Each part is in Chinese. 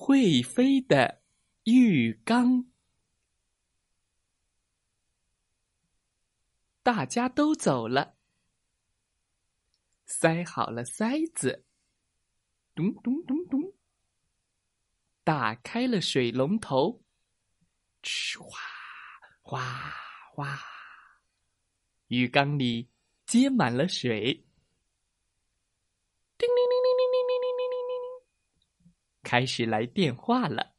会飞的浴缸，大家都走了，塞好了塞子，咚咚咚咚，打开了水龙头，哗哗哗，浴缸里接满了水，开始来电话了。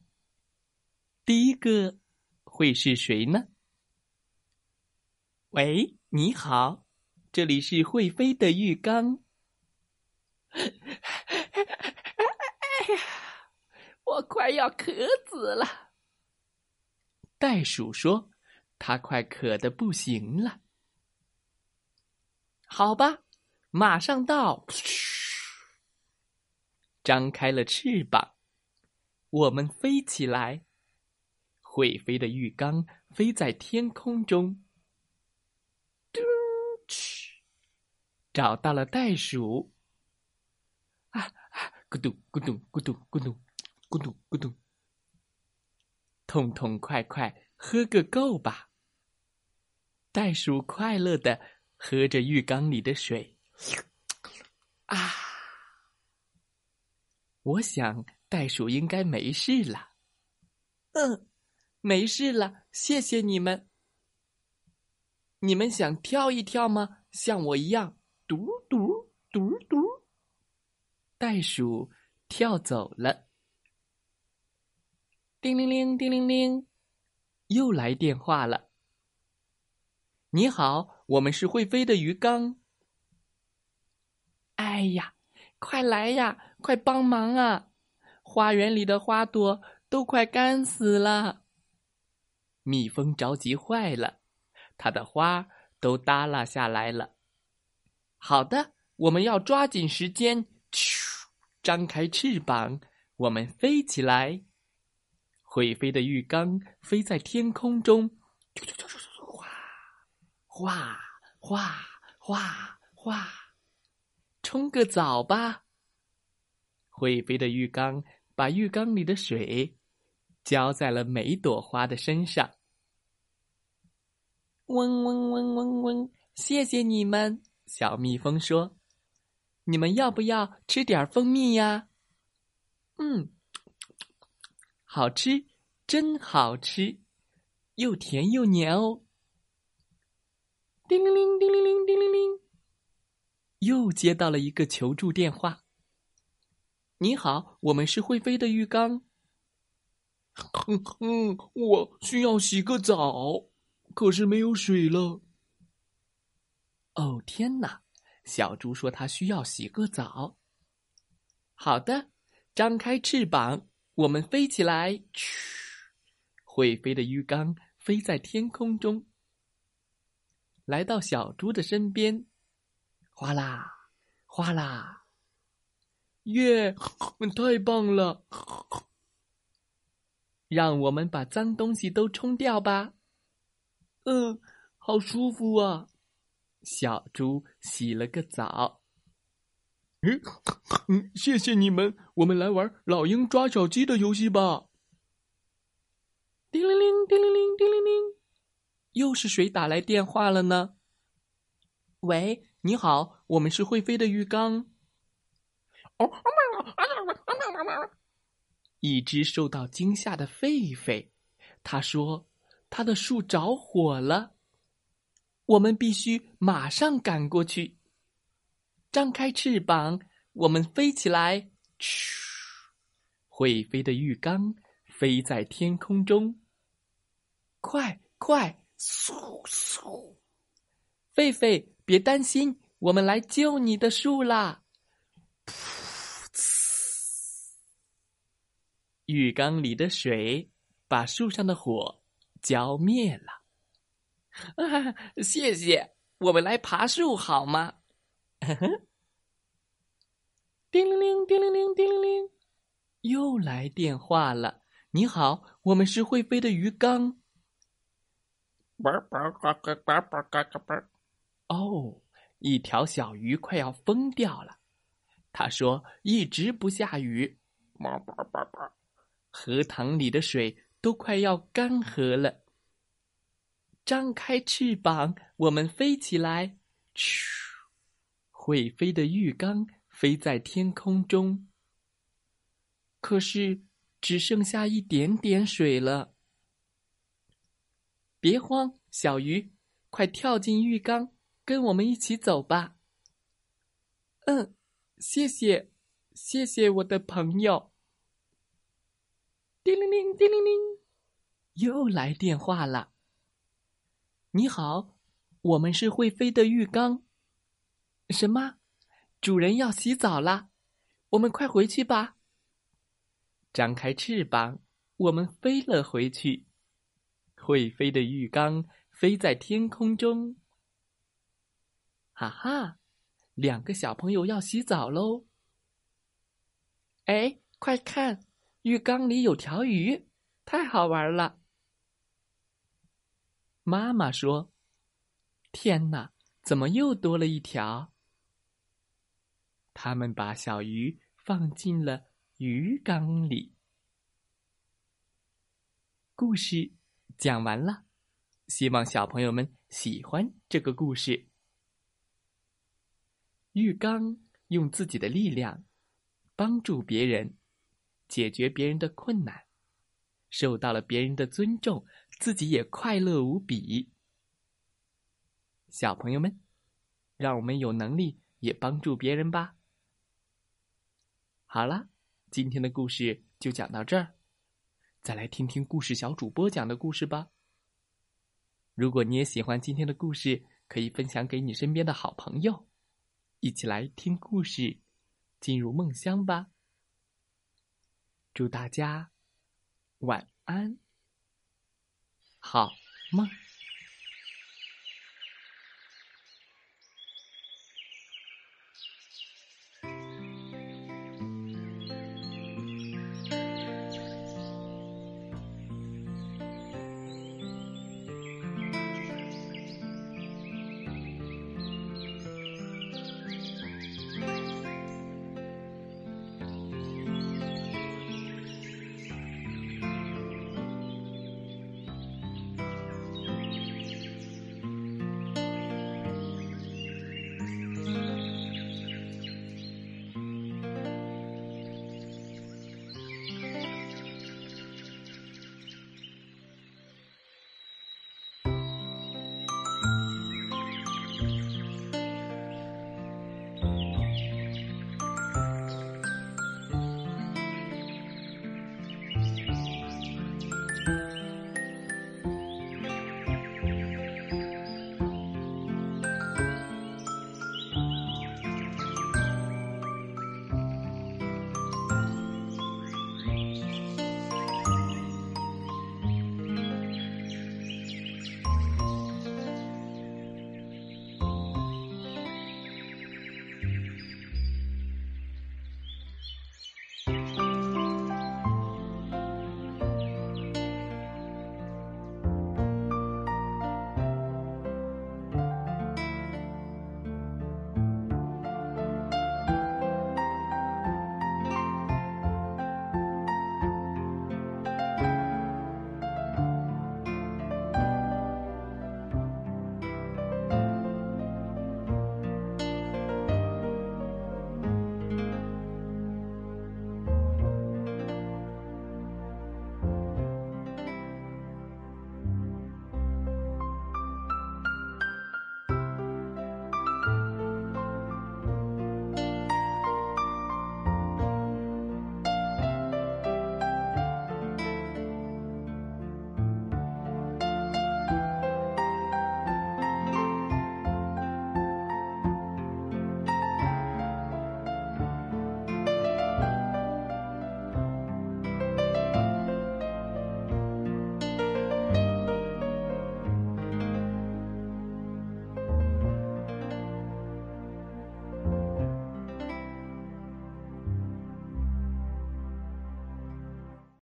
第一个会是谁呢？喂，你好，这里是会飞的浴缸。哎呀，我快要渴死了。袋鼠说：“它快渴的不行了。”好吧，马上到。张开了翅膀，我们飞起来。会飞的浴缸飞在天空中。嘟哧，找到了袋鼠。啊啊！咕咚咕咚咕咚咕咚咕咚咕咚，痛痛快快喝个够吧！袋鼠快乐的喝着浴缸里的水。啊！我想袋鼠应该没事了。嗯，没事了，谢谢你们。你们想跳一跳吗？像我一样，嘟嘟嘟嘟。袋鼠跳走了。叮铃铃，叮铃铃，又来电话了。你好，我们是会飞的鱼缸。哎呀！快来呀！快帮忙啊！花园里的花朵都快干死了。蜜蜂着急坏了，它的花都耷拉下来了。好的，我们要抓紧时间，咻！张开翅膀，我们飞起来。会飞的浴缸飞在天空中，哗哗哗哗哗。冲个澡吧！会飞的浴缸把浴缸里的水浇在了每朵花的身上。嗡嗡嗡嗡嗡！谢谢你们，小蜜蜂说：“你们要不要吃点蜂蜜呀？”嗯，好吃，真好吃，又甜又黏哦。叮铃铃，叮铃铃，叮铃铃。又接到了一个求助电话。你好，我们是会飞的浴缸。嗯，我需要洗个澡，可是没有水了。哦天哪！小猪说它需要洗个澡。好的，张开翅膀，我们飞起来。嘘，会飞的浴缸飞在天空中，来到小猪的身边。哗啦，哗啦！耶，太棒了！让我们把脏东西都冲掉吧。嗯，好舒服啊！小猪洗了个澡。嗯嗯，谢谢你们，我们来玩老鹰抓小鸡的游戏吧。叮铃铃，叮铃铃，叮铃铃，又是谁打来电话了呢？喂。你好，我们是会飞的浴缸。一只受到惊吓的狒狒，他说：“他的树着火了，我们必须马上赶过去。”张开翅膀，我们飞起来。会飞的浴缸飞在天空中。快快，嗖嗖！狒狒。别担心，我们来救你的树啦！噗浴缸里的水把树上的火浇灭了。啊，谢谢，我们来爬树好吗？叮铃铃，叮铃铃，叮铃铃，又来电话了。你好，我们是会飞的鱼缸。哦，一条小鱼快要疯掉了。他说：“一直不下雨，荷塘里的水都快要干涸了。”张开翅膀，我们飞起来。咻！会飞的浴缸飞在天空中。可是只剩下一点点水了。别慌，小鱼，快跳进浴缸，跟我们一起走吧。嗯，谢谢，谢谢我的朋友。叮铃铃，叮铃铃，又来电话了。你好，我们是会飞的浴缸。什么？主人要洗澡啦，我们快回去吧。张开翅膀，我们飞了回去。会飞的浴缸飞在天空中，哈哈！两个小朋友要洗澡喽。哎，快看，浴缸里有条鱼，太好玩了。妈妈说：“天哪，怎么又多了一条？”他们把小鱼放进了鱼缸里。故事。讲完了，希望小朋友们喜欢这个故事。浴缸用自己的力量帮助别人，解决别人的困难，受到了别人的尊重，自己也快乐无比。小朋友们，让我们有能力也帮助别人吧。好了，今天的故事就讲到这儿。再来听听故事小主播讲的故事吧。如果你也喜欢今天的故事，可以分享给你身边的好朋友，一起来听故事，进入梦乡吧。祝大家晚安，好梦。